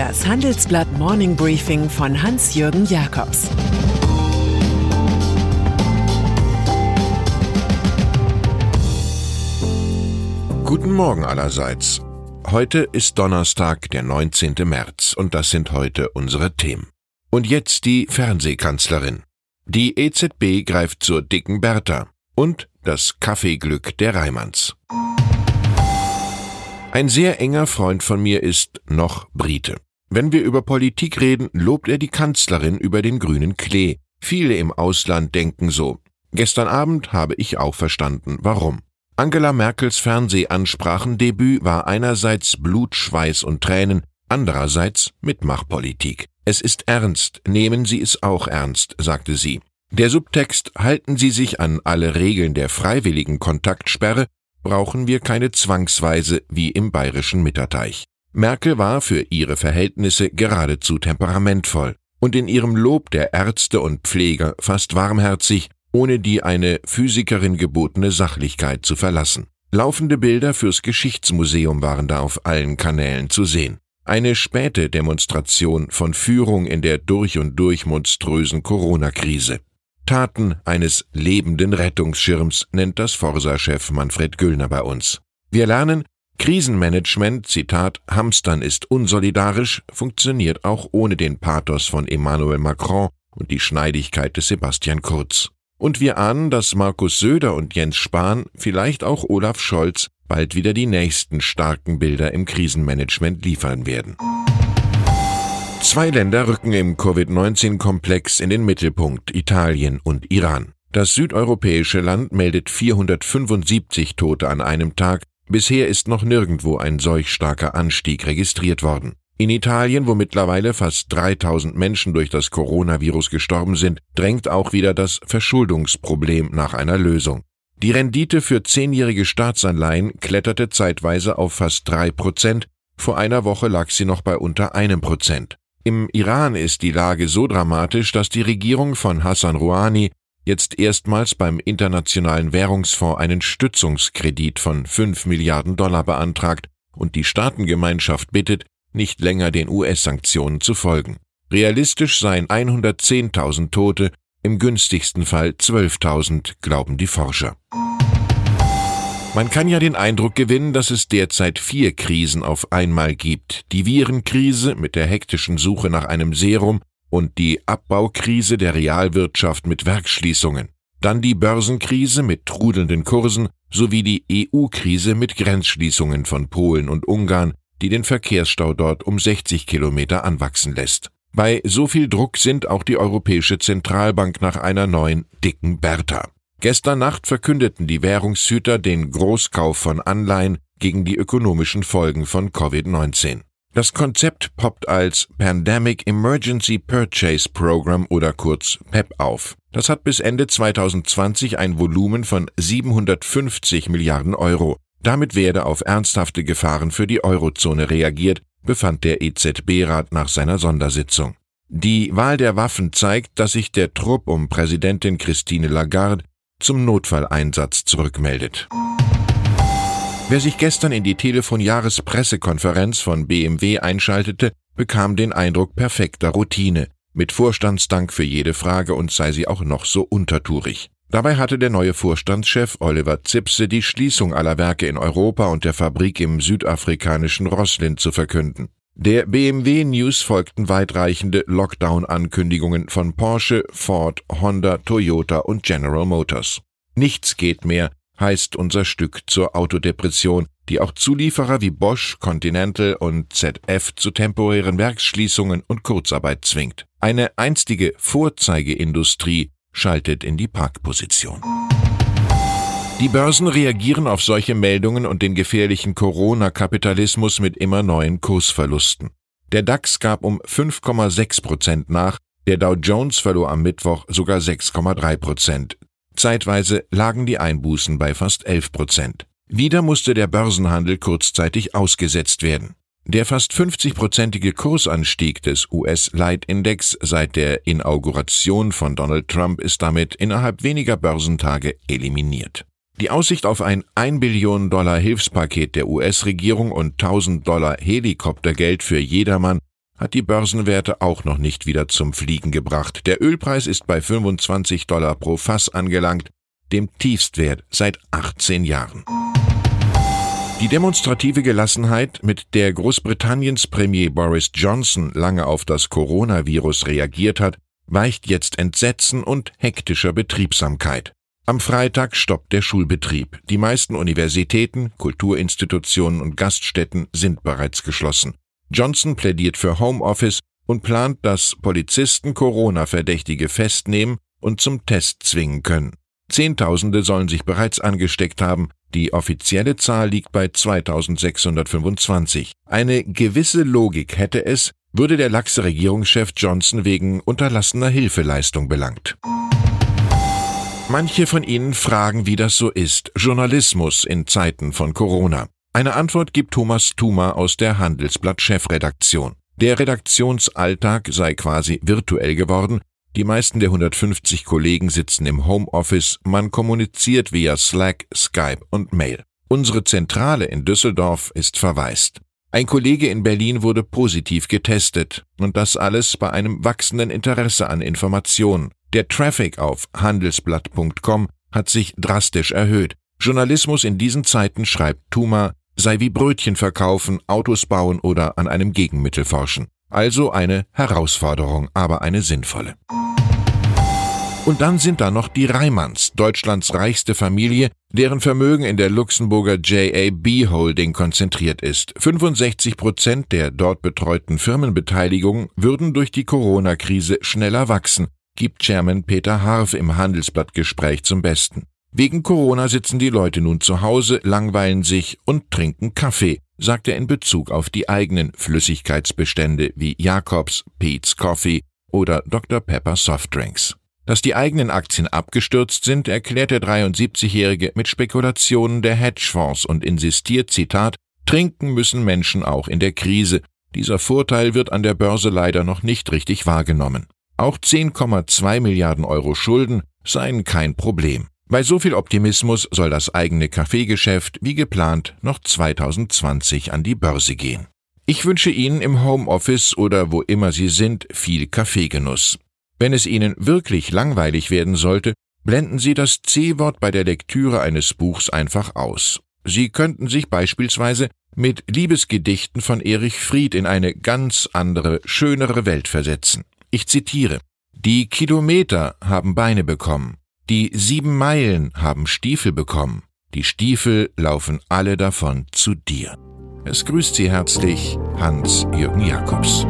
Das Handelsblatt Morning Briefing von Hans-Jürgen Jakobs Guten Morgen allerseits. Heute ist Donnerstag, der 19. März, und das sind heute unsere Themen. Und jetzt die Fernsehkanzlerin. Die EZB greift zur dicken Bertha und das Kaffeeglück der Reimanns. Ein sehr enger Freund von mir ist noch Brite. Wenn wir über Politik reden, lobt er die Kanzlerin über den grünen Klee. Viele im Ausland denken so. Gestern Abend habe ich auch verstanden, warum. Angela Merkels Fernsehansprachendebüt war einerseits Blut, Schweiß und Tränen, andererseits Mitmachpolitik. Es ist ernst, nehmen Sie es auch ernst, sagte sie. Der Subtext Halten Sie sich an alle Regeln der freiwilligen Kontaktsperre brauchen wir keine Zwangsweise wie im bayerischen Mitterteich. Merkel war für ihre Verhältnisse geradezu temperamentvoll und in ihrem Lob der Ärzte und Pfleger fast warmherzig, ohne die eine Physikerin gebotene Sachlichkeit zu verlassen. Laufende Bilder fürs Geschichtsmuseum waren da auf allen Kanälen zu sehen. Eine späte Demonstration von Führung in der durch und durch monströsen Corona-Krise. Taten eines lebenden Rettungsschirms nennt das Forsa-Chef Manfred Güllner bei uns. Wir lernen, Krisenmanagement, Zitat, Hamstern ist unsolidarisch, funktioniert auch ohne den Pathos von Emmanuel Macron und die Schneidigkeit des Sebastian Kurz. Und wir ahnen, dass Markus Söder und Jens Spahn, vielleicht auch Olaf Scholz, bald wieder die nächsten starken Bilder im Krisenmanagement liefern werden. Zwei Länder rücken im Covid-19-Komplex in den Mittelpunkt, Italien und Iran. Das südeuropäische Land meldet 475 Tote an einem Tag. Bisher ist noch nirgendwo ein solch starker Anstieg registriert worden. In Italien, wo mittlerweile fast 3000 Menschen durch das Coronavirus gestorben sind, drängt auch wieder das Verschuldungsproblem nach einer Lösung. Die Rendite für zehnjährige Staatsanleihen kletterte zeitweise auf fast drei Prozent, vor einer Woche lag sie noch bei unter einem Prozent. Im Iran ist die Lage so dramatisch, dass die Regierung von Hassan Rouhani jetzt erstmals beim Internationalen Währungsfonds einen Stützungskredit von 5 Milliarden Dollar beantragt und die Staatengemeinschaft bittet, nicht länger den US-Sanktionen zu folgen. Realistisch seien 110.000 Tote, im günstigsten Fall 12.000, glauben die Forscher. Man kann ja den Eindruck gewinnen, dass es derzeit vier Krisen auf einmal gibt. Die Virenkrise mit der hektischen Suche nach einem Serum und die Abbaukrise der Realwirtschaft mit Werksschließungen. Dann die Börsenkrise mit trudelnden Kursen sowie die EU-Krise mit Grenzschließungen von Polen und Ungarn, die den Verkehrsstau dort um 60 Kilometer anwachsen lässt. Bei so viel Druck sind auch die Europäische Zentralbank nach einer neuen dicken Bertha. Gestern Nacht verkündeten die Währungshüter den Großkauf von Anleihen gegen die ökonomischen Folgen von Covid-19. Das Konzept poppt als Pandemic Emergency Purchase Program oder kurz PEP auf. Das hat bis Ende 2020 ein Volumen von 750 Milliarden Euro. Damit werde auf ernsthafte Gefahren für die Eurozone reagiert, befand der EZB-Rat nach seiner Sondersitzung. Die Wahl der Waffen zeigt, dass sich der Trupp um Präsidentin Christine Lagarde zum Notfalleinsatz zurückmeldet. Wer sich gestern in die Telefonjahrespressekonferenz von BMW einschaltete, bekam den Eindruck perfekter Routine, mit Vorstandsdank für jede Frage und sei sie auch noch so untertourig. Dabei hatte der neue Vorstandschef Oliver Zipse die Schließung aller Werke in Europa und der Fabrik im südafrikanischen Roslin zu verkünden. Der BMW News folgten weitreichende Lockdown-Ankündigungen von Porsche, Ford, Honda, Toyota und General Motors. Nichts geht mehr, heißt unser Stück zur Autodepression, die auch Zulieferer wie Bosch, Continental und ZF zu temporären Werksschließungen und Kurzarbeit zwingt. Eine einstige Vorzeigeindustrie schaltet in die Parkposition. Die Börsen reagieren auf solche Meldungen und den gefährlichen Corona-Kapitalismus mit immer neuen Kursverlusten. Der DAX gab um 5,6 Prozent nach, der Dow Jones verlor am Mittwoch sogar 6,3 Prozent. Zeitweise lagen die Einbußen bei fast 11 Prozent. Wieder musste der Börsenhandel kurzzeitig ausgesetzt werden. Der fast 50-prozentige Kursanstieg des US-Leitindex seit der Inauguration von Donald Trump ist damit innerhalb weniger Börsentage eliminiert. Die Aussicht auf ein 1 Billion Dollar Hilfspaket der US-Regierung und 1000 Dollar Helikoptergeld für jedermann hat die Börsenwerte auch noch nicht wieder zum Fliegen gebracht. Der Ölpreis ist bei 25 Dollar pro Fass angelangt, dem Tiefstwert seit 18 Jahren. Die demonstrative Gelassenheit, mit der Großbritanniens Premier Boris Johnson lange auf das Coronavirus reagiert hat, weicht jetzt Entsetzen und hektischer Betriebsamkeit. Am Freitag stoppt der Schulbetrieb. Die meisten Universitäten, Kulturinstitutionen und Gaststätten sind bereits geschlossen. Johnson plädiert für Homeoffice und plant, dass Polizisten Corona-Verdächtige festnehmen und zum Test zwingen können. Zehntausende sollen sich bereits angesteckt haben, die offizielle Zahl liegt bei 2625. Eine gewisse Logik hätte es, würde der laxe Regierungschef Johnson wegen unterlassener Hilfeleistung belangt. Manche von Ihnen fragen, wie das so ist, Journalismus in Zeiten von Corona. Eine Antwort gibt Thomas Thuma aus der Handelsblatt-Chefredaktion. Der Redaktionsalltag sei quasi virtuell geworden, die meisten der 150 Kollegen sitzen im Homeoffice, man kommuniziert via Slack, Skype und Mail. Unsere Zentrale in Düsseldorf ist verwaist. Ein Kollege in Berlin wurde positiv getestet und das alles bei einem wachsenden Interesse an Informationen. Der Traffic auf handelsblatt.com hat sich drastisch erhöht. Journalismus in diesen Zeiten, schreibt Tuma, sei wie Brötchen verkaufen, Autos bauen oder an einem Gegenmittel forschen. Also eine Herausforderung, aber eine sinnvolle. Und dann sind da noch die Reimanns, Deutschlands reichste Familie, deren Vermögen in der Luxemburger JAB Holding konzentriert ist. 65 Prozent der dort betreuten Firmenbeteiligungen würden durch die Corona-Krise schneller wachsen, gibt Chairman Peter Harf im Handelsblattgespräch zum Besten. Wegen Corona sitzen die Leute nun zu Hause, langweilen sich und trinken Kaffee sagt er in Bezug auf die eigenen Flüssigkeitsbestände wie Jacobs, Pete's Coffee oder Dr. Pepper Softdrinks. Dass die eigenen Aktien abgestürzt sind, erklärt der 73-Jährige mit Spekulationen der Hedgefonds und insistiert, Zitat, Trinken müssen Menschen auch in der Krise. Dieser Vorteil wird an der Börse leider noch nicht richtig wahrgenommen. Auch 10,2 Milliarden Euro Schulden seien kein Problem. Bei so viel Optimismus soll das eigene Kaffeegeschäft wie geplant noch 2020 an die Börse gehen. Ich wünsche Ihnen im Homeoffice oder wo immer Sie sind viel Kaffeegenuss. Wenn es Ihnen wirklich langweilig werden sollte, blenden Sie das C-Wort bei der Lektüre eines Buchs einfach aus. Sie könnten sich beispielsweise mit Liebesgedichten von Erich Fried in eine ganz andere, schönere Welt versetzen. Ich zitiere Die Kilometer haben Beine bekommen, die sieben Meilen haben Stiefel bekommen. Die Stiefel laufen alle davon zu dir. Es grüßt Sie herzlich Hans-Jürgen Jakobs.